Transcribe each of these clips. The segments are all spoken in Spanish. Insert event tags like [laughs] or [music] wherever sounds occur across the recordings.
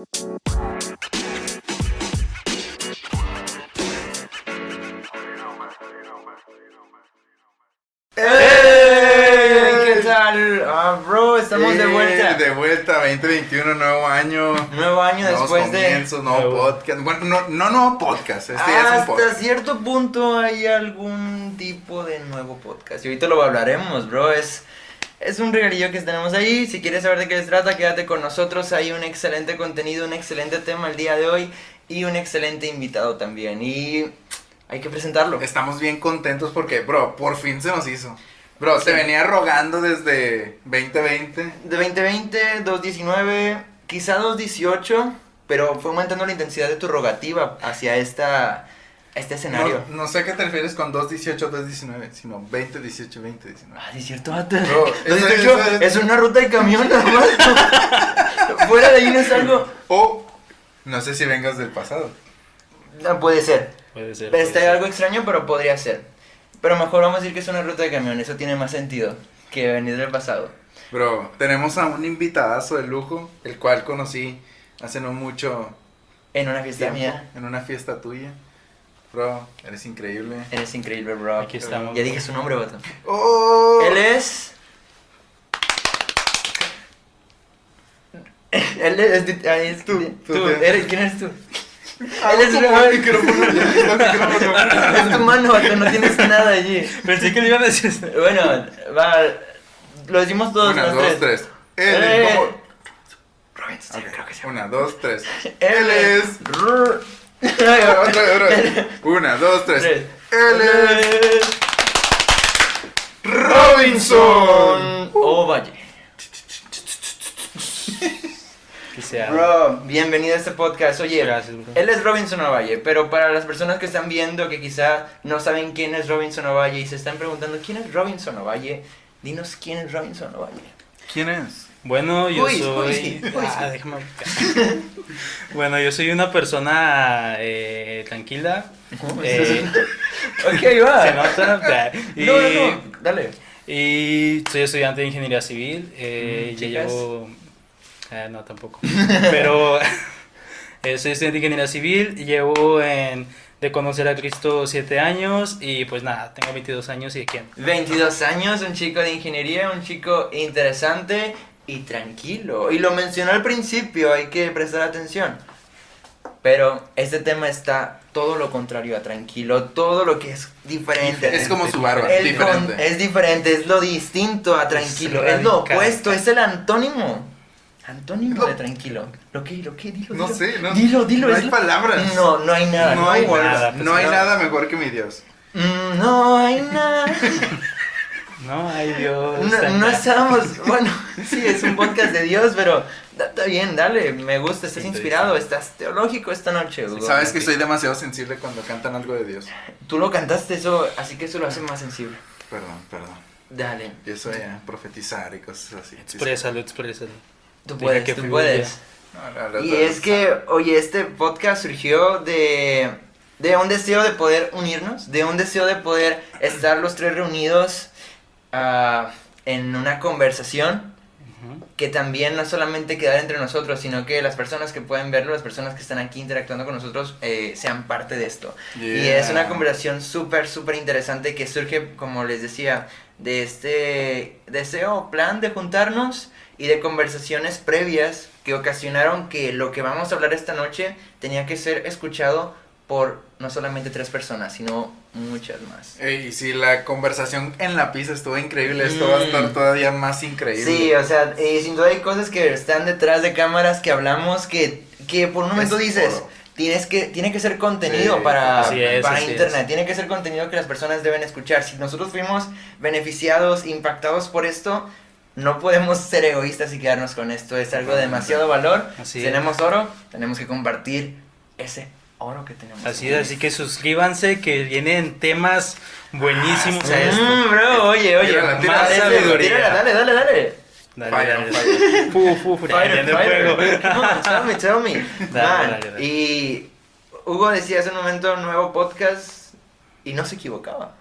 ¡Ey! ¿Qué tal? Ah, bro, estamos de vuelta. De vuelta, 2021, nuevo año. Nuevo año nuevos después de. comienzos, nuevo Nuevo. podcast. Bueno, no, no nuevo podcast, este ya es un Hasta podcast. cierto punto hay algún tipo de nuevo podcast. Y ahorita lo hablaremos, bro. Es, es un regalillo que tenemos ahí. Si quieres saber de qué se trata, quédate con nosotros. Hay un excelente contenido, un excelente tema el día de hoy. Y un excelente invitado también. Y hay que presentarlo. Estamos bien contentos porque, bro, por fin se nos hizo. Bro, Sí. te venía rogando desde 2020. De 2020, 219, quizá 218. Pero fue aumentando la intensidad de tu rogativa hacia esta, este escenario. No, no sé a qué te refieres con 218, 219, sino 2018, 2019. Ah, sí, es cierto, vato. Bro, eso- 218 eso es- es una ruta de camión, más. [laughs] Fuera de ahí no es algo. O, no sé si vengas del pasado. No puede ser. Puede ser. puede Está ser. algo extraño, pero podría ser. Pero mejor vamos a decir que es una ruta de camión. Eso tiene más sentido que venir del pasado. Bro, tenemos a un invitadazo de lujo, el cual conocí hace no mucho En una fiesta tiempo, mía. en una fiesta tuya. Bro, eres increíble. Eres increíble, bro. Aquí estamos. Ya dije su nombre, vato. ¡Oh! Él es. Él es. ahí es tú. Tú, Tú, tú. eres, ¿Quién eres tú? Ah, Él es el micrófono. Es tu mano, vato, no tienes nada allí. Pensé que le iban a decir. Bueno, va. Lo decimos todos Una, los dos, tres. Él es creo que sí. Una, dos, tres. Él es. [laughs] Otra, otra vez. Una, dos, tres. Tres. Él es Robinson. Vaya. Que sea. Bro, bienvenido a este podcast. Oye, Gracias, él es Robinson Ovalle, pero para las personas que están viendo que quizá no saben quién es Robinson Ovalle y se están preguntando quién es Robinson Ovalle, dinos quién es Robinson Ovalle. ¿Quién es? Bueno, yo Uy, soy. uy, uy, Ah, déjame [laughs] bueno, yo soy una persona eh, tranquila. eh, [laughs] Ok, [laughs] va. se nota. Y, No, no, no, dale. y soy estudiante de ingeniería civil. eh, Mm, ya llevo. eh, no, tampoco. Pero eh, soy estudiante de ingeniería civil. Llevo en, de conocer a Cristo 7 años. Y pues nada, tengo 22 años y de quién. 22 años, un chico de ingeniería, un chico interesante y tranquilo. Y lo mencionó al principio, hay que prestar atención. Pero este tema está todo lo contrario a tranquilo, todo lo que es diferente. Es como su barba, El diferente. con- es diferente, es lo distinto a tranquilo, es, lo opuesto, es el antónimo. Antónimo de tranquilo. ¿Lo que? ¿Lo que? Dilo, No dilo. sé, no. Dilo, dilo. No es hay lo- palabras. No, no hay nada. No hay nada, pues No hay no. nada mejor que mi Dios. Mm, No hay nada. [laughs] No, ay Dios. No, no estábamos, [laughs] bueno, sí, es un podcast de Dios, pero está bien, dale, me gusta, estás Sí, inspirado, estás teológico esta noche, Hugo. Sabes que soy demasiado sensible cuando cantan algo de Dios. Tú lo cantaste eso, así que eso lo hace más sensible. Perdón, perdón. Dale, Yo soy a profetizar y cosas así. Exprésalo, exprésalo. tú puedes, que tú puedes. No, Y es que, oye, este podcast surgió de, de un deseo de poder unirnos, de un deseo de poder estar los tres reunidos ah, en una conversación que también no solamente quedar entre nosotros, sino que las personas que pueden verlo, las personas que están aquí interactuando con nosotros, eh, sean parte de esto. Y Yeah. es una conversación súper, súper interesante que surge, como les decía, de este deseo plan de juntarnos y de conversaciones previas que ocasionaron que lo que vamos a hablar esta noche tenía que ser escuchado por no solamente tres personas, sino muchas más. Y si la conversación en la pizza estuvo increíble, esto va a Mm. estar todavía más increíble. Sí, o sea, eh, sin duda hay cosas que están detrás de cámaras que hablamos que, que por un momento Es dices, oro. tienes que, tiene que ser contenido Sí, para, es, para internet, es. tiene que ser contenido que las personas deben escuchar. Si nosotros fuimos beneficiados, impactados por esto, no podemos ser egoístas y quedarnos con esto. Es algo de demasiado valor. Así si es. tenemos oro, tenemos que compartir ese oro que tenemos. Así es, así que suscríbanse que vienen temas buenísimos a esto. Mm, bro, oye, oye, Tírala, tírala, más sabiduría. tírala. Dale, dale, dale. Dale, Fire, dale. fire. [laughs] Fu, fu, fu, Fighter, prende fighter. fuego. [laughs] [laughs] No, tell me, tell me. Dale, Man, dale, dale. Y Hugo decía hace un momento nuevo podcast y no se equivocaba.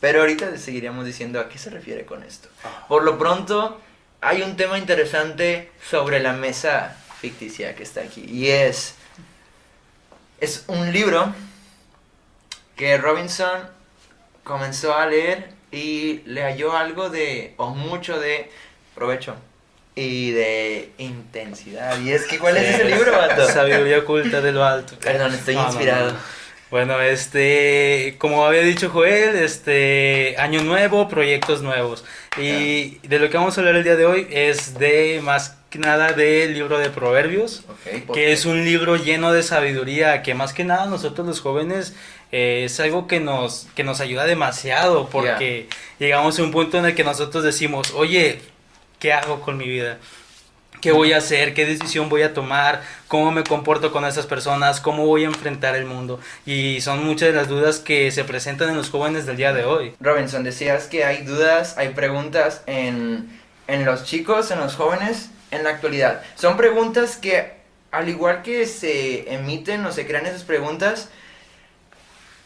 Pero ahorita le seguiríamos diciendo a qué se refiere con esto. Ah. Por lo pronto, hay un tema interesante sobre la mesa ficticia que está aquí. Y es. Es un libro que Robinson comenzó a leer y le halló algo de. o mucho de provecho y de intensidad. Y es que, ¿cuál es ese libro, vato? [laughs] Sabiduría oculta de lo alto. Perdón, estoy No, inspirado. no. Bueno, este, como había dicho Joel, este, año nuevo, proyectos nuevos. Y de lo que vamos a hablar el día de hoy es de más que nada del libro de Proverbios, Ok, ¿por que qué? es un libro lleno de sabiduría, que más que nada nosotros los jóvenes eh, es algo que nos, que nos ayuda demasiado, porque llegamos a un punto en el que nosotros decimos, oye, ¿qué hago con mi vida? ¿Qué voy a hacer? ¿Qué decisión voy a tomar? ¿Cómo me comporto con esas personas? ¿Cómo voy a enfrentar el mundo? Y son muchas de las dudas que se presentan en los jóvenes del día de hoy. Robinson, decías que hay dudas, hay preguntas en, en los chicos, en los jóvenes, en la actualidad. Son preguntas que, al igual que se emiten o se crean esas preguntas,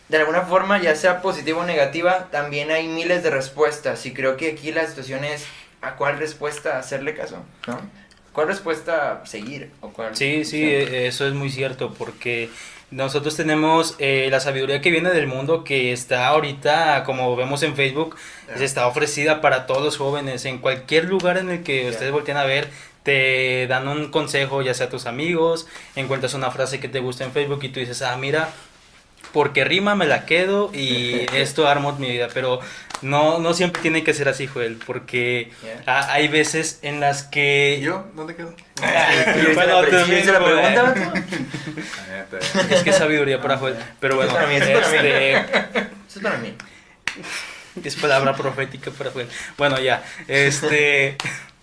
de alguna forma, ya sea positiva o negativa, también hay miles de respuestas. Y creo que aquí la situación es a cuál respuesta hacerle caso, ¿no? ¿Cuál respuesta seguir? ¿O cuál Sí, sí, eso es muy cierto, porque nosotros tenemos eh, la sabiduría que viene del mundo, que está ahorita, como vemos en Facebook, Ya. está ofrecida para todos los jóvenes. En cualquier lugar en el que Ya. ustedes volteen a ver, te dan un consejo, ya sea a tus amigos, encuentras una frase que te gusta en Facebook y tú dices, ah, mira, porque rima me la quedo y [laughs] esto armo mi vida. Pero no, no siempre tiene que ser así, Joel, porque Ya. ha- hay veces en las que... ¿Y yo? ¿Dónde quedo? ¿Sí [laughs] Bueno, también, ¿sí viste la pregunta? Ah. [laughs] Es que es sabiduría para Joel. Pero bueno, para mí, eso para mí. este, Eso es para mí. es palabra profética para Joel. Bueno, ya. Este.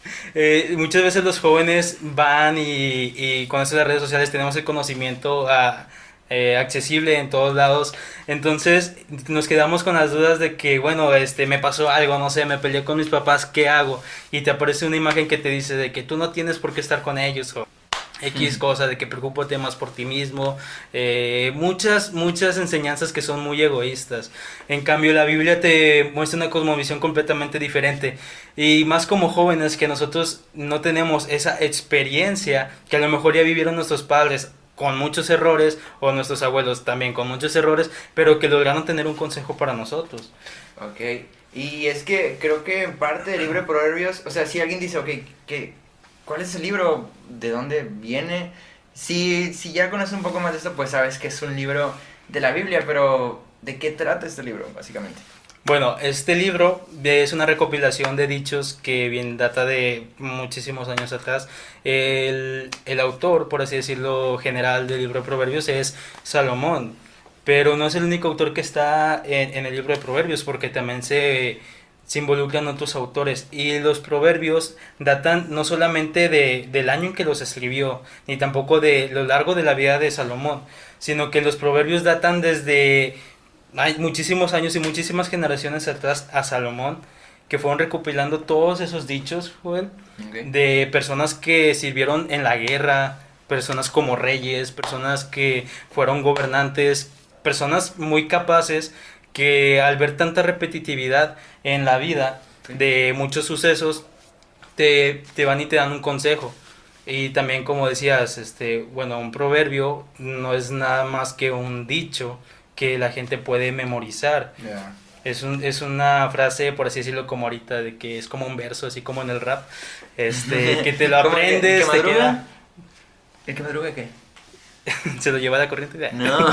[laughs] eh, muchas veces los jóvenes van y, y con las redes sociales tenemos el conocimiento ah, eh, accesible en todos lados. Entonces nos quedamos con las dudas de que, bueno, este, me pasó algo, no sé, me peleé con mis papás, ¿qué hago? Y te aparece una imagen que te dice de que tú no tienes por qué estar con ellos o X cosa, de que preocúpate más por ti mismo, eh, muchas, muchas enseñanzas que son muy egoístas. En cambio, la Biblia te muestra una cosmovisión completamente diferente. Y más como jóvenes que nosotros no tenemos esa experiencia que a lo mejor ya vivieron nuestros padres con muchos errores o nuestros abuelos también con muchos errores, pero que lograron tener un consejo para nosotros. Ok, y es que creo que en parte del libro de Proverbios, o sea, si alguien dice, ok, ¿qué, ¿cuál es el libro? ¿De dónde viene? Si, si ya conoces un poco más de esto, pues sabes que es un libro de la Biblia, pero ¿de qué trata este libro, básicamente? Bueno, este libro es una recopilación de dichos que bien data de muchísimos años atrás. El, el autor, por así decirlo, general del libro de Proverbios es Salomón, pero no es el único autor que está en, en el libro de Proverbios, porque también se, se involucran otros autores. Y los Proverbios datan no solamente de, del año en que los escribió, ni tampoco de lo largo de la vida de Salomón, sino que los Proverbios datan desde hay muchísimos años y muchísimas generaciones atrás a Salomón que fueron recopilando todos esos dichos, Joel, de personas que sirvieron en la guerra, personas como reyes, personas que fueron gobernantes, personas muy capaces que al ver tanta repetitividad en la vida Sí. de muchos sucesos, te, te van y te dan un consejo. Y también como decías, este, bueno, un proverbio no es nada más que un dicho que la gente puede memorizar. Ya. Es, un, es una frase, por así decirlo, como ahorita, de que es como un verso, así como en el rap, este, [laughs] que te lo ¿Cómo que- aprendes, que te queda- ¿El que madruga qué? [laughs] se lo lleva la corriente. de- No.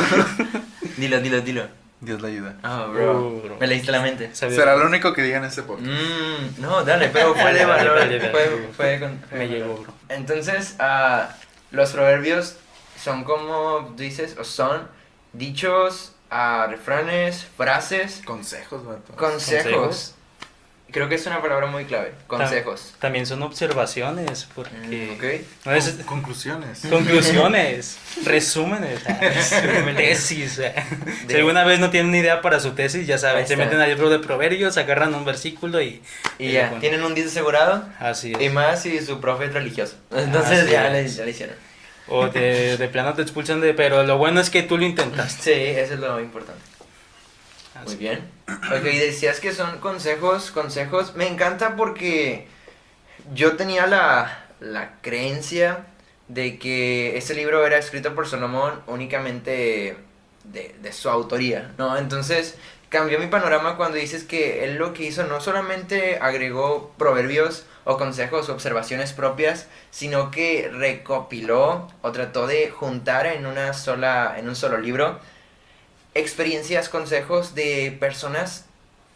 [laughs] dilo, dilo, dilo. Dios la ayuda. Ah, bro. Uh, bro. Me leíste la mente. Será lo único que diga en este podcast. Mm, no, dale, pero fue de valor. dale, dale. Fue, fue con- fue Me llegó, bro. Entonces, ah, los proverbios son como dices, o son dichos, ah, refranes, frases, Consejos, vato. consejos. Consejos. Creo que es una palabra muy clave, consejos. También son observaciones, porque... Mm, ok. no es- Con- conclusiones. Conclusiones, [laughs] resúmenes, [laughs] tesis. eh. Si De- alguna vez no tienen ni idea para su tesis, ya saben, se meten al libro de proverbios, agarran un versículo y... Y y ya, ponen. tienen un 10 asegurado. Así Y es. más si su profe es religioso. [laughs] Entonces ya, le, ya le hicieron. O de, de plano te expulsan de... Pero lo bueno es que tú lo intentaste. Sí, eso es lo importante. Muy bien. Ok, decías que son consejos, consejos. Me encanta porque yo tenía la, la creencia de que este libro era escrito por Salomón únicamente de, de su autoría, ¿no? Entonces cambió mi panorama cuando dices que él lo que hizo no solamente agregó proverbios o consejos o observaciones propias, sino que recopiló o trató de juntar en una sola en un solo libro experiencias, consejos de personas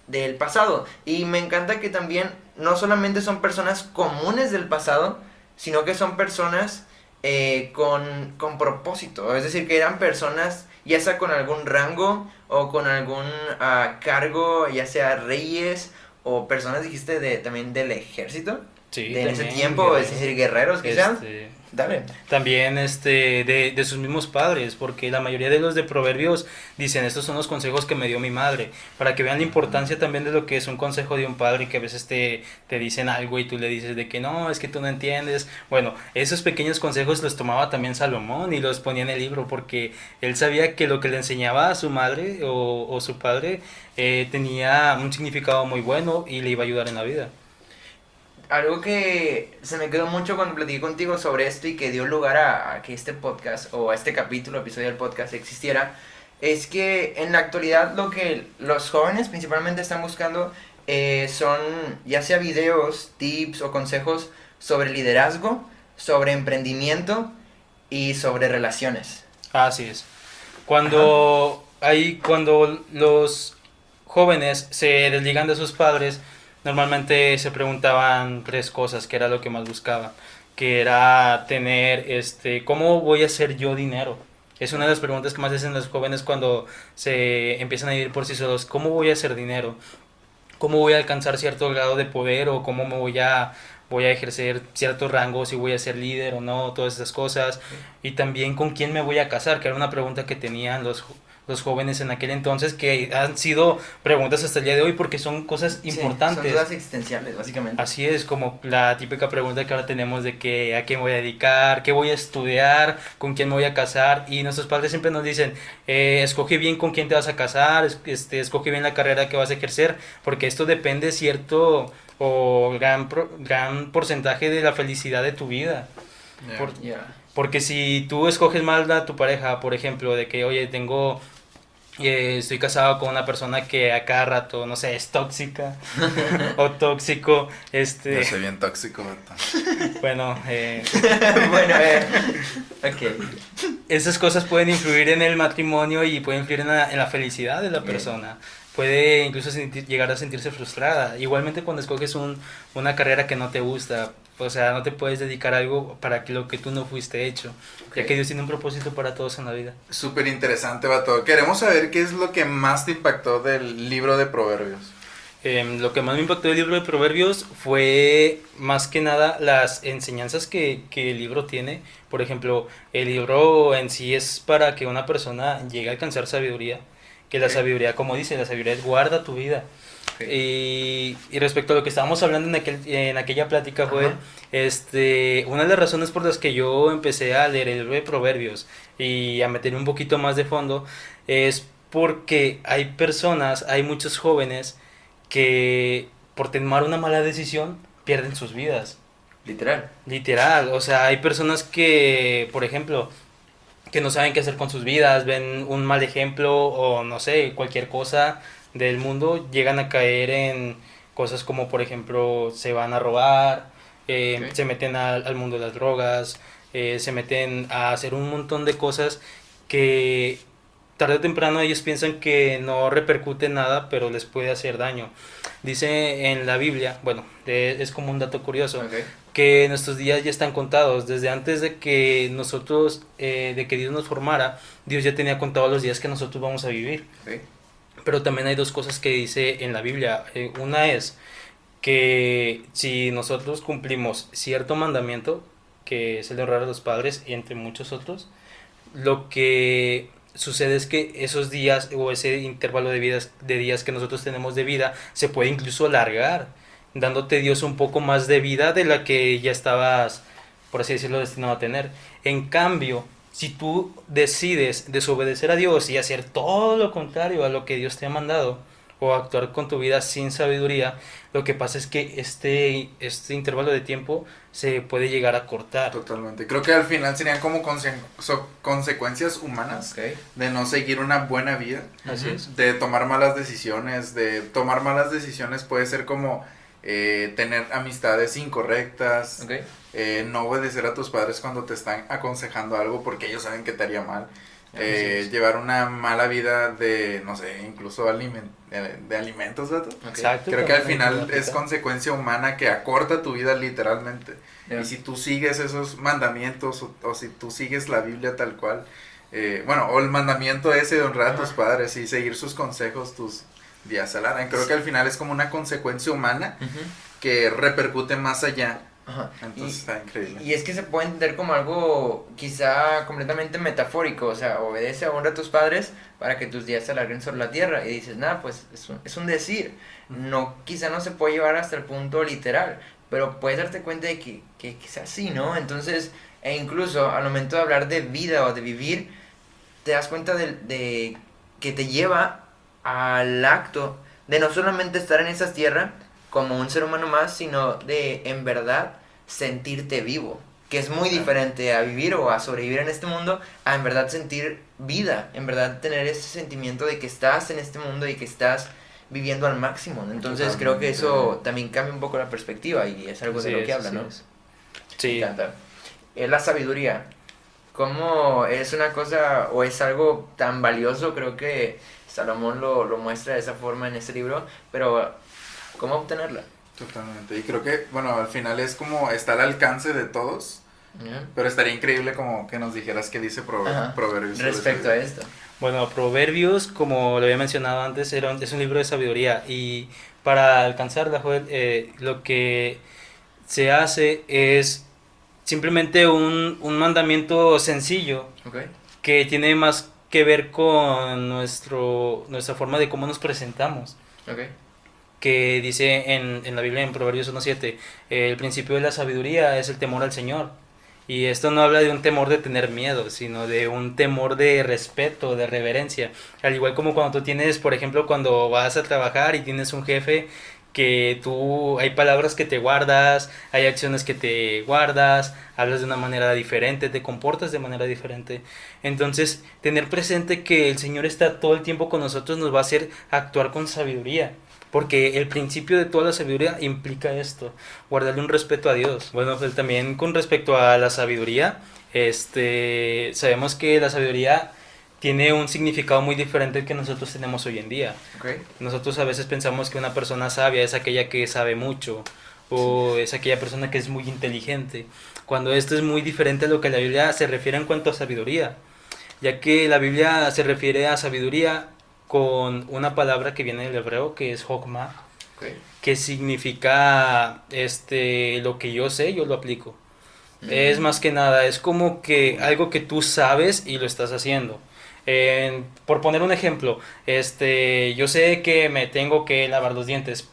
del pasado. Y me encanta que también no solamente son personas comunes del pasado, sino que son personas eh, con, con propósito. Es decir, que eran personas ya sea con algún rango o con algún ah, cargo, ya sea reyes o personas, dijiste, de, también del ejército. Sí, de ese también, tiempo, es decir, guerreros quizás. Este, Dale. También este, de, de sus mismos padres, porque la mayoría de los de proverbios dicen, estos son los consejos que me dio mi madre, para que vean la importancia también de lo que es un consejo de un padre, que a veces te, te dicen algo y tú le dices de que no, es que tú no entiendes. Bueno, esos pequeños consejos los tomaba también Salomón y los ponía en el libro, porque él sabía que lo que le enseñaba a su madre o, o su padre eh, tenía un significado muy bueno y le iba a ayudar en la vida. Algo que se me quedó mucho cuando platiqué contigo sobre esto y que dio lugar a, a que este podcast o a este capítulo, episodio del podcast existiera, es que en la actualidad lo que los jóvenes principalmente están buscando eh, son ya sea videos, tips o consejos sobre liderazgo, sobre emprendimiento y sobre relaciones. Así es. Cuando hay, cuando los jóvenes se desligan de sus padres, normalmente se preguntaban tres cosas, que era lo que más buscaban, que era tener, este, ¿cómo voy a hacer yo dinero? Es una de las preguntas que más hacen los jóvenes cuando se empiezan a ir por sí solos. ¿Cómo voy a hacer dinero? ¿Cómo voy a alcanzar cierto grado de poder o cómo me voy a voy a ejercer ciertos rangos, si voy a ser líder o no, todas esas cosas. Y también con quién me voy a casar, que era una pregunta que tenían los, los jóvenes en aquel entonces, que han sido preguntas hasta el día de hoy porque son cosas Sí, importantes. son dudas existenciales, básicamente. Así es, como la típica pregunta que ahora tenemos de que a qué me voy a dedicar, qué voy a estudiar, con quién me voy a casar. Y nuestros padres siempre nos dicen, eh, escoge bien con quién te vas a casar, es- este, escoge bien la carrera que vas a ejercer, porque esto depende cierto o gran, pro- gran porcentaje de la felicidad de tu vida. Por- porque si tú escoges mal a tu pareja, por ejemplo, de que, oye, tengo, eh, estoy casado con una persona que a cada rato, no sé, es tóxica [laughs] o tóxico, este, Yo soy bien tóxico, bueno, eh, [laughs] bueno, eh, ok. esas cosas pueden influir en el matrimonio y pueden influir en la, en la felicidad de la persona. Puede incluso sentir- llegar a sentirse frustrada. Igualmente cuando escoges un, una carrera que no te gusta, o sea, no te puedes dedicar a algo para que lo que tú no fuiste hecho, ya Ok. que Dios tiene un propósito para todos en la vida. Súper interesante, vato. Queremos saber qué es lo que más te impactó del libro de Proverbios. Em, lo que más me impactó del libro de Proverbios fue más que nada las enseñanzas que, que el libro tiene. Por ejemplo, el libro en sí es para que una persona llegue a alcanzar sabiduría. Que la sabiduría, como dice, la sabiduría es guarda tu vida. Y, y respecto a lo que estábamos hablando en, aquel, en aquella plática, Ajá. este, una de las razones por las que yo empecé a leer el libro de Proverbios y a meter un poquito más de fondo es porque hay personas, hay muchos jóvenes que por tomar una mala decisión pierden sus vidas. Literal. Literal, o sea, hay personas que, por ejemplo, que no saben qué hacer con sus vidas, ven un mal ejemplo o no sé, cualquier cosa del mundo, llegan a caer en cosas como, por ejemplo, se van a robar, eh, se meten al, al mundo de las drogas, eh, se meten a hacer un montón de cosas que tarde o temprano ellos piensan que no repercute en nada, pero les puede hacer daño. Dice en la Biblia, bueno, es como un dato curioso, Ok. que nuestros días ya están contados. Desde antes de que nosotros, eh, de que Dios nos formara, Dios ya tenía contados los días que nosotros vamos a vivir. ok. Pero también hay dos cosas que dice en la Biblia. Eh, una es que si nosotros cumplimos cierto mandamiento, que es el de honrar a los padres, y entre muchos otros, lo que sucede es que esos días o ese intervalo de, vidas, de días que nosotros tenemos de vida se puede incluso alargar, dándote Dios un poco más de vida de la que ya estabas, por así decirlo, destinado a tener. En cambio, si tú decides desobedecer a Dios y hacer todo lo contrario a lo que Dios te ha mandado, o actuar con tu vida sin sabiduría, lo que pasa es que este, este intervalo de tiempo se puede llegar a cortar. Totalmente. Creo que al final serían como conse- so- consecuencias humanas Ok. de no seguir una buena vida, Así es. de tomar malas decisiones, de tomar malas decisiones puede ser como eh, tener amistades incorrectas, Ok. Eh, no obedecer a tus padres cuando te están aconsejando algo porque ellos saben que te haría mal. eh, llevar una mala vida de, no sé, incluso alimen- de, de alimentos, ¿verdad? Exacto. Creo que al final es consecuencia humana que acorta tu vida literalmente. Y si tú sigues esos mandamientos o, o si tú sigues la Biblia tal cual, eh, bueno, o el mandamiento ese de honrar a tus padres y seguir sus consejos, tus días se alargan. Creo que al final es como una consecuencia humana que repercute más allá. Ajá. Entonces Y- está increíble. Y es que se puede entender como algo quizá completamente metafórico, o sea, obedece, honra a tus padres para que tus días se alarguen sobre la tierra. Y dices, nada, pues es un, es un decir. No, quizá no se puede llevar hasta el punto literal, pero puedes darte cuenta de que, que quizás sí, ¿no? Entonces, e incluso al momento de hablar de vida o de vivir, te das cuenta de, de que te lleva al acto de no solamente estar en esa tierra como un ser humano más, sino de en verdad sentirte vivo, que es muy diferente a vivir o a sobrevivir en este mundo, a en verdad sentir vida, en verdad tener ese sentimiento de que estás en este mundo y que estás viviendo al máximo. Entonces creo que eso también cambia un poco la perspectiva y es algo de lo que habla, así ¿no? Sí. Es la sabiduría. ¿Cómo es una cosa o es algo tan valioso? Creo que Salomón lo, lo muestra de esa forma en este libro, pero ¿cómo obtenerla? Totalmente. Y creo que, bueno, al final es como está al alcance de todos, pero estaría increíble como que nos dijeras qué dice Prover- Ajá. Proverbios. Respecto a esto. Bueno, Proverbios, como lo había mencionado antes, era un- es un libro de sabiduría y para alcanzarla, Joel, eh, lo que se hace es simplemente un, un mandamiento sencillo que tiene más que ver con nuestro, nuestra forma de cómo nos presentamos. ¿Ok? Que dice en, en la Biblia, en Proverbios 1.7, el principio de la sabiduría es el temor al Señor. Y esto no habla de un temor de tener miedo, sino de un temor de respeto, de reverencia. Al igual como cuando tú tienes, por ejemplo, cuando vas a trabajar y tienes un jefe que tú, hay palabras que te guardas, hay acciones que te guardas, hablas de una manera diferente, te comportas de manera diferente. Entonces, tener presente que el Señor está todo el tiempo con nosotros nos va a hacer actuar con sabiduría. Porque el principio de toda la sabiduría implica esto, guardarle un respeto a Dios. Bueno, pues también con respecto a la sabiduría, este, sabemos que la sabiduría tiene un significado muy diferente al que nosotros tenemos hoy en día. Nosotros a veces pensamos que una persona sabia es aquella que sabe mucho o es aquella persona que es muy inteligente, cuando esto es muy diferente a lo que la Biblia se refiere en cuanto a sabiduría, ya que la Biblia se refiere a sabiduría con una palabra que viene del hebreo que es hokmah, ¿Ok? que significa este lo que yo sé, yo lo aplico. Es más que nada, es como que algo que tú sabes y lo estás haciendo. En- por poner un ejemplo, este, yo sé que me tengo que lavar los dientes.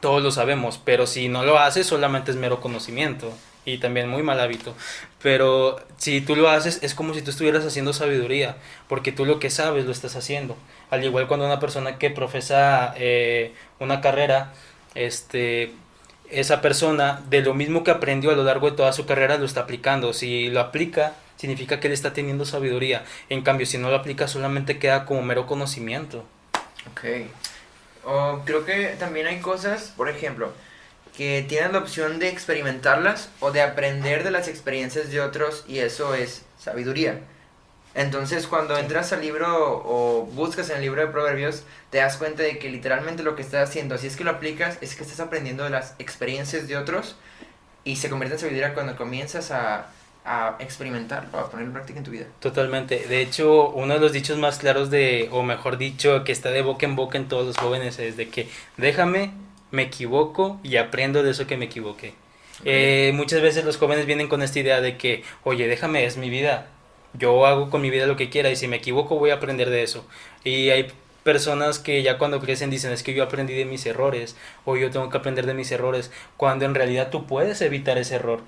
Todos lo sabemos, pero si no lo haces solamente es mero conocimiento y también muy mal hábito. Pero si tú lo haces es como si tú estuvieras haciendo sabiduría, porque tú lo que sabes lo estás haciendo. Al igual cuando una persona que profesa eh, una carrera, este, esa persona de lo mismo que aprendió a lo largo de toda su carrera lo está aplicando. Si lo aplica, significa que él está teniendo sabiduría. En cambio, si no lo aplica, solamente queda como mero conocimiento. Ok. O creo que también hay cosas, por ejemplo, que tienes la opción de experimentarlas o de aprender de las experiencias de otros y eso es sabiduría. Entonces cuando entras al libro o buscas en el libro de proverbios, te das cuenta de que literalmente lo que estás haciendo, si es que lo aplicas, es que estás aprendiendo de las experiencias de otros y se convierte en sabiduría cuando comienzas a, a experimentarlo, a ponerlo en práctica en tu vida. Totalmente. De hecho, uno de los dichos más claros de, o mejor dicho, que está de boca en boca en todos los jóvenes es de que déjame, me equivoco y aprendo de eso que me equivoqué. Eh, muchas veces los jóvenes vienen con esta idea de que, oye, déjame, es mi vida. Yo hago con mi vida lo que quiera y si me equivoco voy a aprender de eso. Y hay personas que ya cuando crecen dicen es que yo aprendí de mis errores o yo tengo que aprender de mis errores, cuando en realidad tú puedes evitar ese error.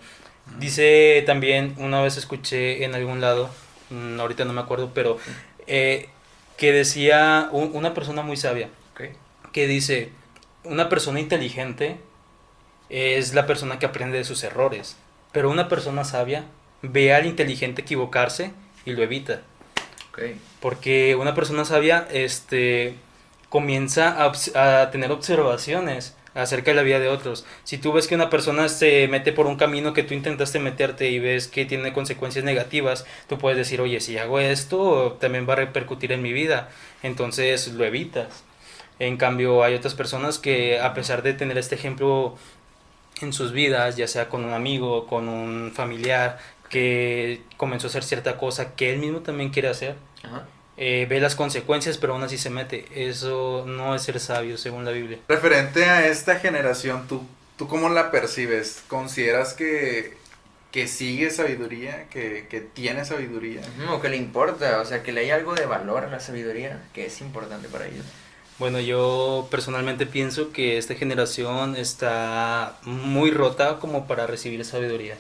Dice también, una vez escuché en algún lado, mm, ahorita no me acuerdo, pero eh, que decía un- una persona muy sabia, que dice, una persona inteligente es la persona que aprende de sus errores, pero una persona sabia ve al inteligente equivocarse y lo evita. Ok. Porque una persona sabia este, comienza a, a tener observaciones acerca de la vida de otros. Si tú ves que una persona se mete por un camino que tú intentaste meterte y ves que tiene consecuencias negativas, tú puedes decir, oye, si hago esto, también va a repercutir en mi vida. Entonces lo evitas. En cambio, hay otras personas que a pesar de tener este ejemplo en sus vidas, ya sea con un amigo, con un familiar, que comenzó a hacer cierta cosa que él mismo también quiere hacer, Ajá. eh, ve las consecuencias, pero aún así se mete. Eso no es ser sabio, según la Biblia. Referente a esta generación, ¿tú, tú cómo la percibes? ¿Consideras que, que sigue sabiduría? ¿Que, que tiene sabiduría? O que le importa, o sea, que le hay algo de valor a la sabiduría que es importante para ellos. Bueno, yo personalmente pienso que esta generación está muy rota como para recibir sabiduría.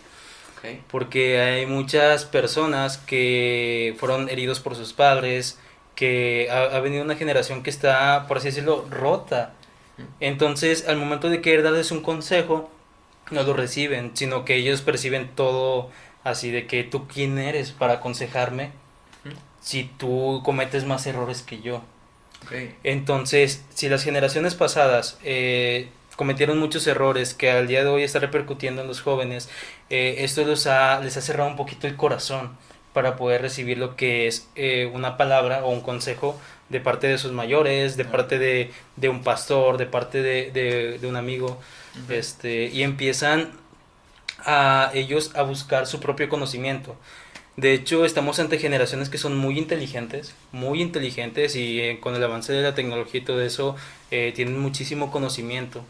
Porque hay muchas personas que fueron heridos por sus padres, que ha, ha venido una generación que está, por así decirlo, rota. Entonces, al momento de querer darles un consejo, no lo reciben, sino que ellos perciben todo así de que tú quién eres para aconsejarme si tú cometes más errores que yo. Entonces, si las generaciones pasadas eh, cometieron muchos errores que al día de hoy está repercutiendo en los jóvenes, eh, esto los ha- les ha cerrado un poquito el corazón para poder recibir lo que es eh, una palabra o un consejo de parte de sus mayores, de parte de, de un pastor, de parte de, de- de un amigo, este, y empiezan a ellos a buscar su propio conocimiento. De hecho, estamos ante generaciones que son muy inteligentes, muy inteligentes y eh, con el avance de la tecnología y todo eso eh, tienen muchísimo conocimiento.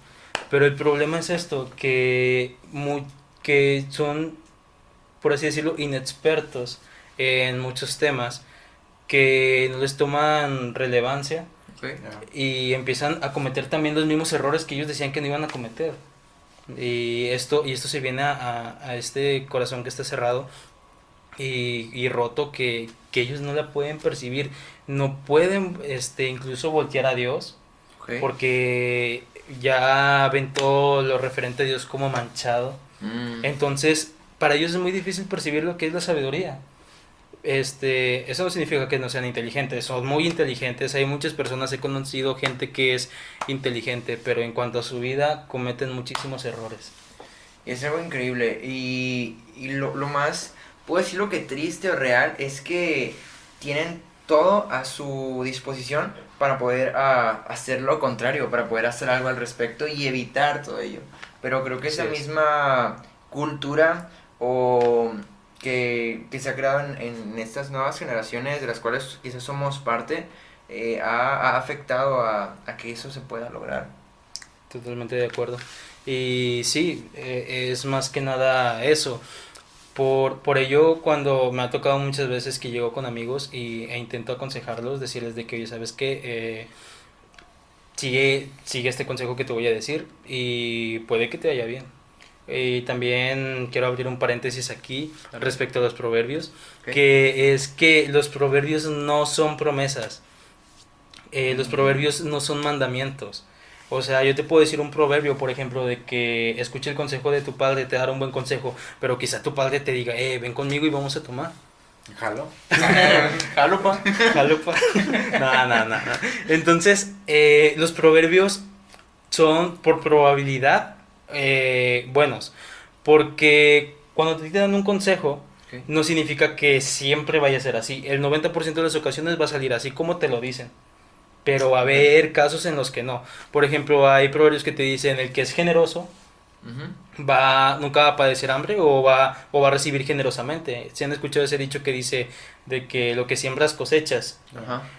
Pero el problema es esto, que, que son, por así decirlo, inexpertos en muchos temas, que no les toman relevancia y empiezan a cometer también los mismos errores que ellos decían que no iban a cometer. Y esto, y esto se viene a, a- a este corazón que está cerrado y, y roto que, que ellos no la pueden percibir. No pueden este, incluso voltear a Dios porque ya ven todo lo referente a Dios como manchado. Mm. Entonces, para ellos es muy difícil percibir lo que es la sabiduría. Este, eso no significa que no sean inteligentes, son muy inteligentes. Hay muchas personas, he conocido gente que es inteligente, pero en cuanto a su vida cometen muchísimos errores. Es algo increíble. Y, y lo, lo más, puedo decir lo que triste o real, es que tienen todo a su disposición para poder ah, hacer lo contrario, para poder hacer algo al respecto y evitar todo ello. Pero creo que esa Así es. misma cultura o que, que se ha creado en, en estas nuevas generaciones de las cuales quizás somos parte, eh, ha, ha afectado a, a que eso se pueda lograr. Totalmente de acuerdo. Y sí, eh, es más que nada eso. Por, por ello, cuando me ha tocado muchas veces que llego con amigos y, e intento aconsejarlos, decirles de que, oye, ¿sabes qué? Eh, sigue, sigue este consejo que te voy a decir y puede que te vaya bien. Y también quiero abrir un paréntesis aquí respecto a los proverbios, que es que los proverbios no son promesas, Eh, los proverbios no son mandamientos. O sea, yo te puedo decir un proverbio, por ejemplo, de que escuche el consejo de tu padre, te dará un buen consejo, pero quizá tu padre te diga, eh, ven conmigo y vamos a tomar. ¿Jalo? [laughs] Jalo, pa. Jalo, pa. No, no, no, no. Entonces, eh, los proverbios son por probabilidad eh, buenos. Porque cuando te dan un consejo, no significa que siempre vaya a ser así. El 90% de las ocasiones va a salir así como te lo dicen. Pero va a haber casos en los que no. Por ejemplo, hay proverbios que te dicen el que es generoso va nunca va a padecer hambre o va o va a recibir generosamente. Se han escuchado ese dicho que dice de que lo que siembras cosechas.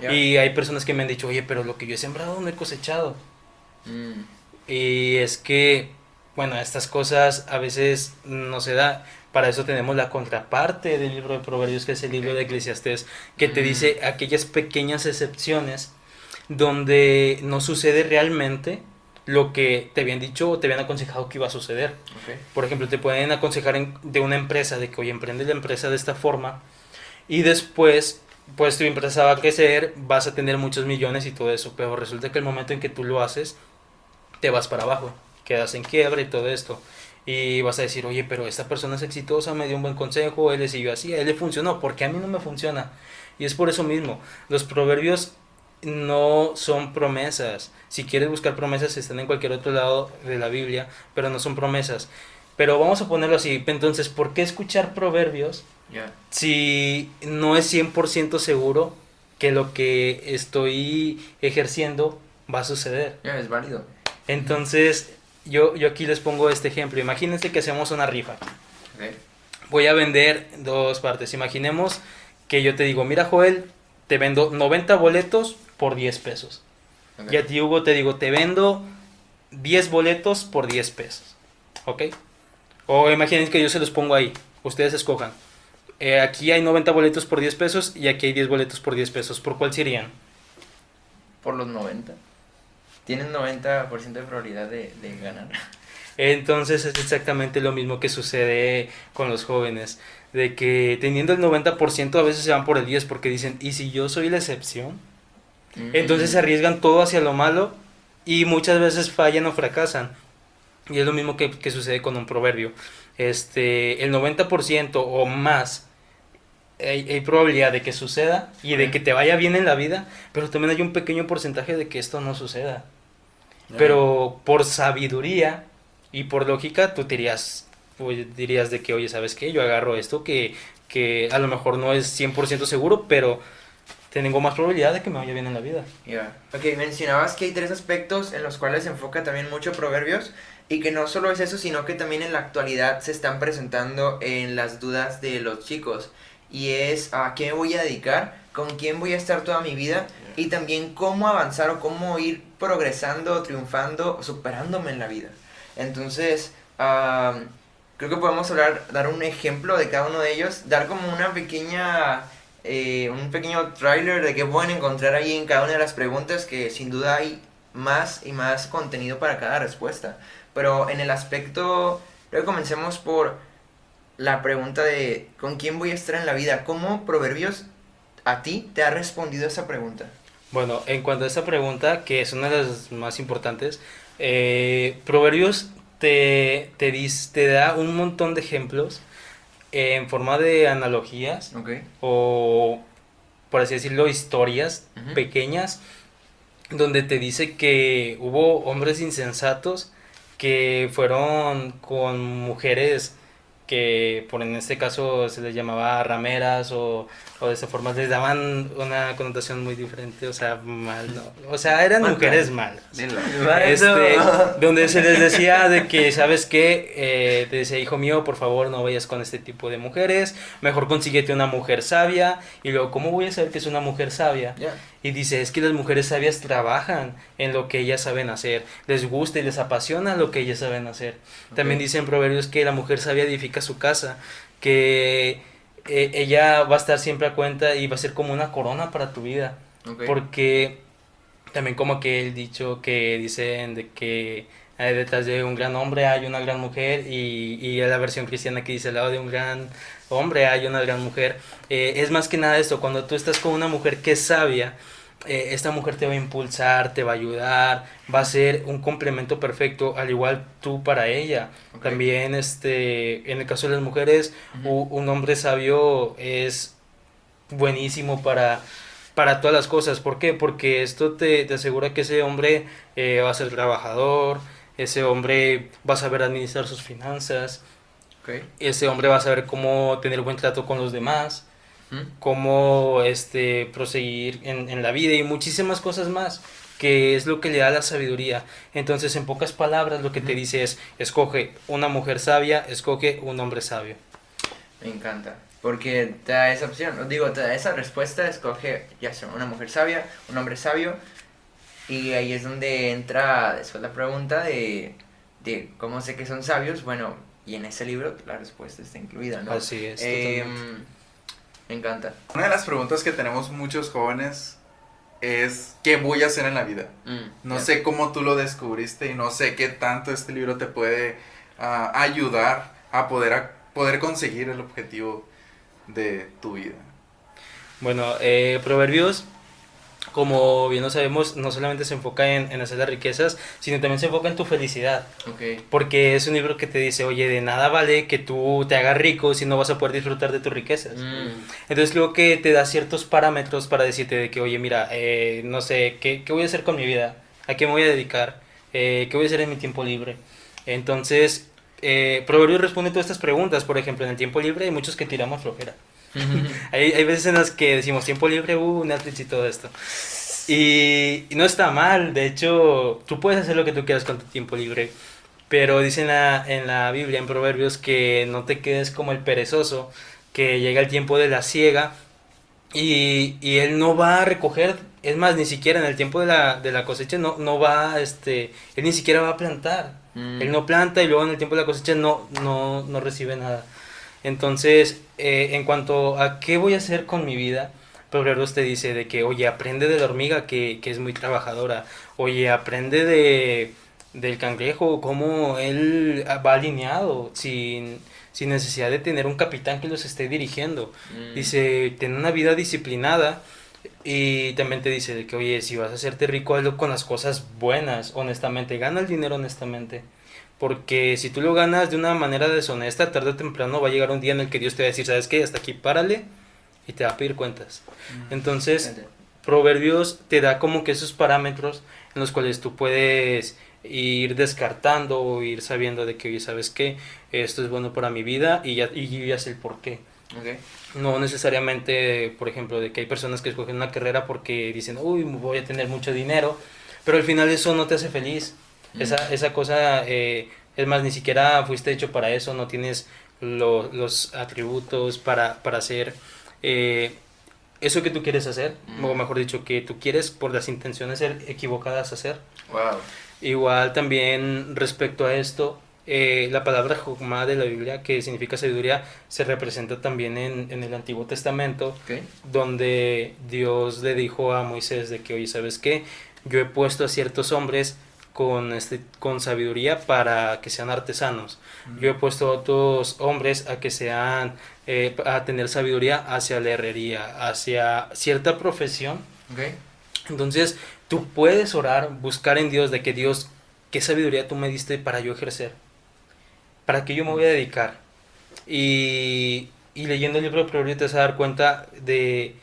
Ya. Y hay personas que me han dicho, oye, pero lo que yo he sembrado no he cosechado. Mm, Y es que, bueno, estas cosas a veces no se da. Para eso tenemos la contraparte del libro de Proverbios, que es el libro de Eclesiastés, que te Mm. dice aquellas pequeñas excepciones donde no sucede realmente lo que te habían dicho o te habían aconsejado que iba a suceder. Por ejemplo, te pueden aconsejar en- de una empresa, de que, oye, emprende la empresa de esta forma, y después pues tu empresa va a crecer, vas a tener muchos millones y todo eso, pero resulta que el momento en que tú lo haces, te vas para abajo, quedas en quiebra y todo esto. Y vas a decir, oye, pero esta persona es exitosa, me dio un buen consejo, él le siguió así, a él le funcionó, porque a mí no me funciona. Y es por eso mismo, los proverbios no son promesas. Si quieres buscar promesas, están en cualquier otro lado de la Biblia, pero no son promesas. Pero vamos a ponerlo así. Entonces, ¿por qué escuchar proverbios si no es 100% seguro que lo que estoy ejerciendo va a suceder? Ya, es válido. Entonces, yo, yo aquí les pongo este ejemplo. Imagínense que hacemos una rifa. Voy a vender dos partes. Imaginemos que yo te digo, mira Joel, te vendo 90 boletos por 10 pesos. Y a ti Hugo te digo, te vendo 10 boletos por 10 pesos. ¿Ok? O imaginen que yo se los pongo ahí. Ustedes escojan. Eh, aquí hay 90 boletos por 10 pesos y aquí hay 10 boletos por 10 pesos. ¿Por cuál serían? Por los 90. Tienen 90% de probabilidad de, de ganar. [laughs] Entonces es exactamente lo mismo que sucede con los jóvenes. De que teniendo el 90% a veces se van por el 10 porque dicen, ¿y si yo soy la excepción? Entonces se arriesgan todo hacia lo malo y muchas veces fallan o fracasan. Y es lo mismo que, que sucede con un proverbio. Este, el 90% o más hay, hay, probabilidad de que suceda y de que te vaya bien en la vida, pero también hay un pequeño porcentaje de que esto no suceda. Pero por sabiduría y por lógica, tú dirías, pues, dirías de que, oye, ¿sabes qué? Yo agarro esto que, que a lo mejor no es 100% seguro, pero tengo más probabilidad de que me vaya bien en la vida. Ya. Ok, mencionabas que hay tres aspectos en los cuales se enfoca también mucho Proverbios y que no solo es eso, sino que también en la actualidad se están presentando en las dudas de los chicos. Y es a qué me voy a dedicar, con quién voy a estar toda mi vida y también cómo avanzar o cómo ir progresando, triunfando, superándome en la vida. Entonces, creo que podemos hablar, dar un ejemplo de cada uno de ellos, dar como una pequeña eh, un pequeño trailer de qué pueden encontrar ahí en cada una de las preguntas, que sin duda hay más y más contenido para cada respuesta. Pero en el aspecto, luego comencemos por la pregunta de ¿con quién voy a estar en la vida? ¿Cómo Proverbios a ti te ha respondido esa pregunta? Bueno, en cuanto a esa pregunta, que es una de las más importantes, eh, Proverbios te, te, te da un montón de ejemplos en forma de analogías o, por así decirlo, historias pequeñas donde te dice que hubo hombres insensatos que fueron con mujeres que por en este caso se les llamaba rameras o, o de esa forma les daban una connotación muy diferente, o sea, mal, o sea, eran mujeres malas. Este, donde se les decía de que, ¿sabes qué? Eh, te decía, hijo mío, por favor, no vayas con este tipo de mujeres, mejor consíguete una mujer sabia, y luego, ¿cómo voy a saber que es una mujer sabia? Y dice, es que las mujeres sabias trabajan en lo que ellas saben hacer, les gusta y les apasiona lo que ellas saben hacer. También dicen proverbios que la mujer sabia edifica su casa, que eh, ella va a estar siempre a cuenta y va a ser como una corona para tu vida. Porque también como que el dicho que dicen de que detrás de un gran hombre hay una gran mujer y, y la versión cristiana que dice al lado de un gran hombre hay una gran mujer. Eh, es más que nada esto, cuando tú estás con una mujer que es sabia, eh, esta mujer te va a impulsar, te va a ayudar, va a ser un complemento perfecto, al igual tú para ella. También, este, en el caso de las mujeres, un hombre sabio es buenísimo para, para todas las cosas. ¿Por qué? Porque esto te, te asegura que ese hombre eh, va a ser trabajador, ese hombre va a saber administrar sus finanzas, ese hombre va a saber cómo tener buen trato con los demás cómo este, proseguir en, en, la vida y muchísimas cosas más, que es lo que le da la sabiduría. Entonces, en pocas palabras, lo que te dice es, escoge una mujer sabia, escoge un hombre sabio. Me encanta, porque te da esa opción, digo, te da esa respuesta, escoge ya sea una mujer sabia, un hombre sabio, y ahí es donde entra después la pregunta de, de cómo sé que son sabios, bueno, y en ese libro la respuesta está incluida, ¿no? Así es. Eh, me encanta. Una de las preguntas que tenemos muchos jóvenes es ¿qué voy a hacer en la vida? Mm, no sé cómo tú lo descubriste y no sé qué tanto este libro te puede ah, ayudar a poder, a poder conseguir el objetivo de tu vida. Bueno, eh, Proverbios como bien lo sabemos, no solamente se enfoca en, hacer las riquezas, sino también se enfoca en tu felicidad. Porque es un libro que te dice, oye, de nada vale que tú te hagas rico si no vas a poder disfrutar de tus riquezas. Mm. Entonces creo que te da ciertos parámetros para decirte de que, oye, mira, eh, no sé, ¿qué, ¿qué, voy a hacer con mi vida? ¿A qué me voy a dedicar? Eh, ¿Qué voy a hacer en mi tiempo libre? Entonces, eh, Proverbio responde todas estas preguntas. Por ejemplo, en el tiempo libre hay muchos que tiramos flojera. Hay, hay, veces en las que decimos tiempo libre, uh, Netflix y todo esto. Y, no está mal, de hecho, tú puedes hacer lo que tú quieras con tu tiempo libre. Pero dice en la, en la Biblia, en Proverbios, que no te quedes como el perezoso, que llega el tiempo de la siega y, y, él no va a recoger, es más, ni siquiera en el tiempo de la, de la cosecha no, no va, este, él ni siquiera va a plantar. Mm. Él no planta y luego en el tiempo de la cosecha no, no, no recibe nada. Entonces, eh, en cuanto a qué voy a hacer con mi vida, Proverbios te dice de que, oye, aprende de la hormiga que, que es muy trabajadora, oye, aprende de, del cangrejo, cómo él va alineado, sin, sin necesidad de tener un capitán que los esté dirigiendo. Mm. Dice, ten una vida disciplinada. Y también te dice de que, oye, si vas a hacerte rico, hazlo con las cosas buenas, honestamente. Gana el dinero honestamente. Porque si tú lo ganas de una manera deshonesta, tarde o temprano va a llegar un día en el que Dios te va a decir, ¿sabes qué? Hasta aquí párale y te va a pedir cuentas. Mm. Entonces, Proverbios te da como que esos parámetros en los cuales tú puedes ir descartando o ir sabiendo de que, oye, ¿sabes qué? Esto es bueno para mi vida y ya, y ya sé el por qué. No necesariamente, por ejemplo, de que hay personas que escogen una carrera porque dicen, uy, voy a tener mucho dinero, pero al final eso no te hace feliz. Esa, esa cosa, eh, es más, ni siquiera fuiste hecho para eso, no tienes los atributos para, para hacer eh, eso que tú quieres hacer, o mejor dicho, que tú quieres por las intenciones equivocadas hacer. Wow. Igual también respecto a esto, eh, la palabra Jogma de la Biblia, que significa sabiduría, se representa también en, en el Antiguo Testamento, donde Dios le dijo a Moisés de que, oye, ¿sabes qué? Yo he puesto a ciertos hombres con, este, con sabiduría para que sean artesanos. Yo he puesto a otros hombres a que sean, eh, a tener sabiduría hacia la herrería, hacia cierta profesión. Entonces, tú puedes orar, buscar en Dios de que Dios, ¿qué sabiduría tú me diste para yo ejercer? ¿Para qué yo me voy a dedicar? Y, y leyendo el libro de Proverbios te vas a dar cuenta de,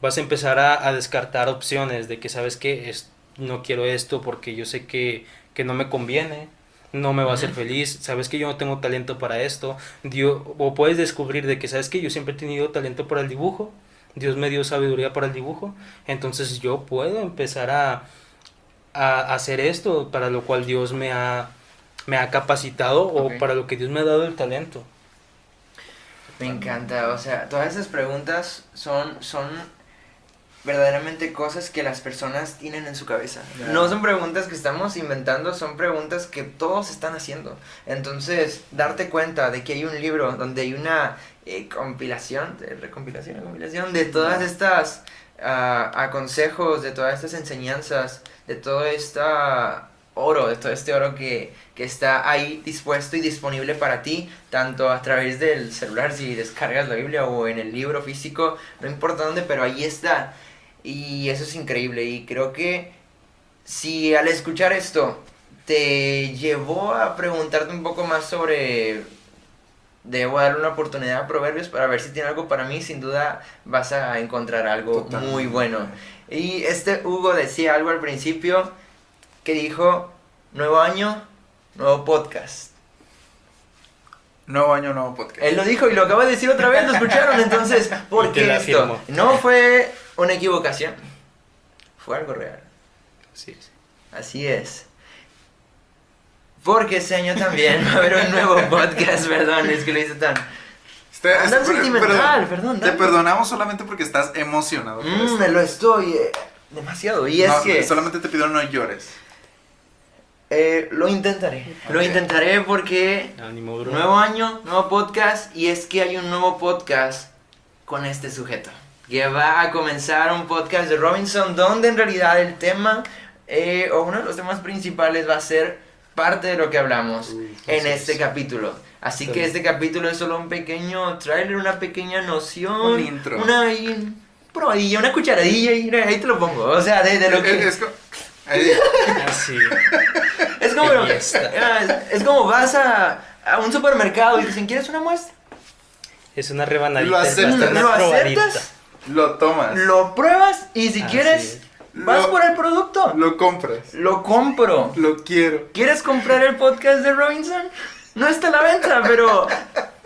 vas a empezar a, a descartar opciones de que sabes que es no quiero esto porque yo sé que, no me conviene, no me va a hacer feliz, sabes que yo no tengo talento para esto, Dios, o puedes descubrir de que sabes que yo siempre he tenido talento para el dibujo, Dios me dio sabiduría para el dibujo, entonces yo puedo empezar a, a hacer esto para lo cual Dios me ha, me ha capacitado o para lo que Dios me ha dado el talento. Me encanta, o sea, todas esas preguntas son, son verdaderamente cosas que las personas tienen en su cabeza. No son preguntas que estamos inventando, son preguntas que todos están haciendo. Entonces, darte cuenta de que hay un libro donde hay una eh, compilación, de recompilación, compilación de todas estas uh, consejos, de todas estas enseñanzas, de todo este oro, de todo este oro que, que está ahí dispuesto y disponible para ti, tanto a través del celular si descargas la Biblia o en el libro físico, no importa dónde, pero ahí está. Y eso es increíble. Y creo que si al escuchar esto te llevó a preguntarte un poco más sobre debo darle una oportunidad a Proverbios para ver si tiene algo para mí, sin duda vas a encontrar algo muy bueno. Y este Hugo decía algo al principio que dijo, nuevo año, nuevo podcast. Nuevo año, nuevo podcast. Él lo dijo y lo acaba de decir otra vez, lo escucharon, [laughs] entonces, ¿por qué esto? No fue una equivocación. Fue algo real. Así es. Así es. Porque ese año también va a haber un nuevo [laughs] podcast, perdón, es que lo hice tan... Este, sentimental, perdón. Te perdonamos solamente porque estás emocionado. Mm, me lo estoy eh, demasiado. Y es que... Solamente te pido no llores. Eh, lo intentaré. Lo intentaré porque... nuevo año, nuevo podcast. Y es que hay un nuevo podcast con este sujeto que va a comenzar un podcast de Robinson donde en realidad el tema eh, o uno de los temas principales va a ser parte de lo que hablamos en este capítulo. Así que este capítulo es solo un pequeño trailer, una pequeña noción, un intro. Una, un probadilla, una cucharadilla y ahí te lo pongo. O sea, de, de lo que... Es, co- ahí- [laughs] Así. Es como, fiesta. [laughs] es, es como vas a, a un supermercado y dicen, ¿quieres una muestra? Es una rebanadita. Lo es aceptas, ¿Lo probadita. aceptas? Lo tomas, Lo pruebas y si Así quieres, es. vas Lo- por el producto. lo compras, Lo compro. lo quiero. ¿Quieres comprar el podcast de Robinson? No está a la venta, pero,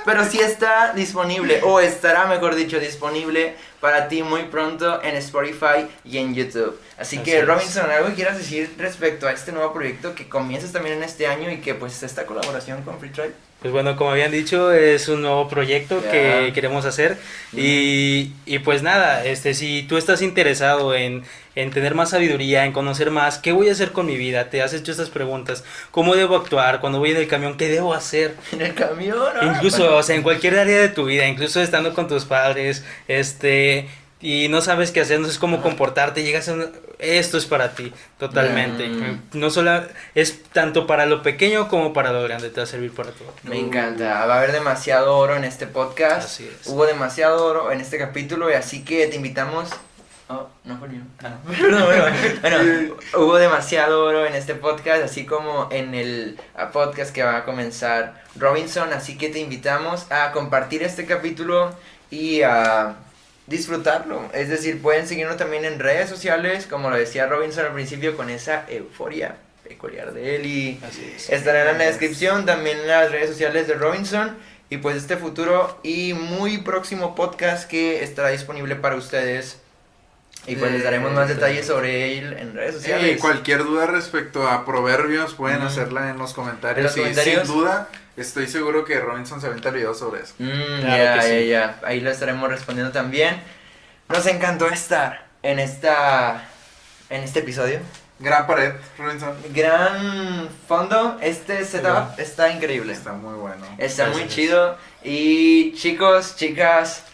pero sí está disponible, o estará, mejor dicho, disponible para ti muy pronto en Spotify y en YouTube. Así, Así que, es. Robinson, ¿algo que quieras decir respecto a este nuevo proyecto que comienzas también en este año y que, pues, esta colaboración con Free Tribe? Pues bueno, como habían dicho, es un nuevo proyecto Ya. que queremos hacer. Y, y pues nada, este, si tú estás interesado en, en tener más sabiduría, en conocer más, ¿qué voy a hacer con mi vida? Te has hecho estas preguntas. ¿Cómo debo actuar? Cuando voy en el camión, ¿qué debo hacer? [laughs] En el camión. ah, Incluso, bueno. o sea, en cualquier área de tu vida, incluso estando con tus padres, este, y no sabes qué hacer, no sabes cómo comportarte, llegas a un- esto es para ti, totalmente. Mm. No solo es tanto para lo pequeño como para lo grande, te va a servir para todo. Me encanta, va a haber demasiado oro en este podcast. Así es. Hubo demasiado oro en este capítulo y así que te invitamos. Oh, no Julio. Ah, [laughs] perdón, bueno, bueno, hubo demasiado oro en este podcast, así como en el podcast que va a comenzar Robinson. Así que te invitamos a compartir este capítulo y a disfrutarlo. Es decir, pueden seguirnos también en redes sociales, como lo decía Robinson al principio, con esa euforia peculiar de él y Así es. Estarán en la descripción también en las redes sociales de Robinson. Y pues este futuro y muy próximo podcast que estará disponible para ustedes. Y pues les daremos más Eh, detalles sobre él en redes Y sociales. cualquier duda respecto a proverbios pueden Ujú. hacerla en los comentarios. En los y comentarios. sin duda, estoy seguro que Robinson se aventa el video sobre eso. Mm, Claro ya, ya, ya. Ahí lo estaremos respondiendo también. Nos encantó estar en esta en este episodio. Gran pared, Robinson. Gran fondo. Este setup está increíble. Está muy bueno. Está muy Gracias. chido. Y chicos, chicas,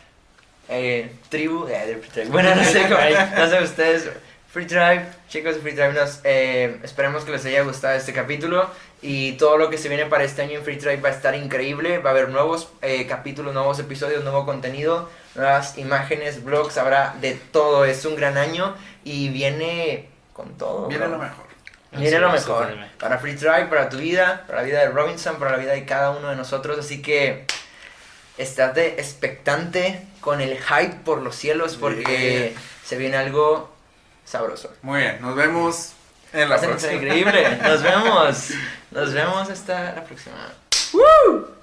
eh, tribu, eh, de Free Tribe. Bueno, no sé, cómo- no sé ustedes. Free Tribe, chicos de Free Tribe, nos, eh, esperemos que les haya gustado este capítulo. Y todo lo que se viene para este año en Free Tribe va a estar increíble. Va a haber nuevos eh, capítulos, nuevos episodios, nuevo contenido, nuevas imágenes, vlogs. Habrá de todo. Es un gran año y viene con todo. Viene bro. lo mejor. Viene Así lo mejor. Para Free Tribe, para tu vida, para la vida de Robinson, para la vida de cada uno de nosotros. Así que estate expectante con el hype por los cielos porque se viene algo sabroso. Muy bien, nos vemos en la próxima. increíble. [laughs] Nos vemos. Nos vemos hasta la próxima. ¡Woo!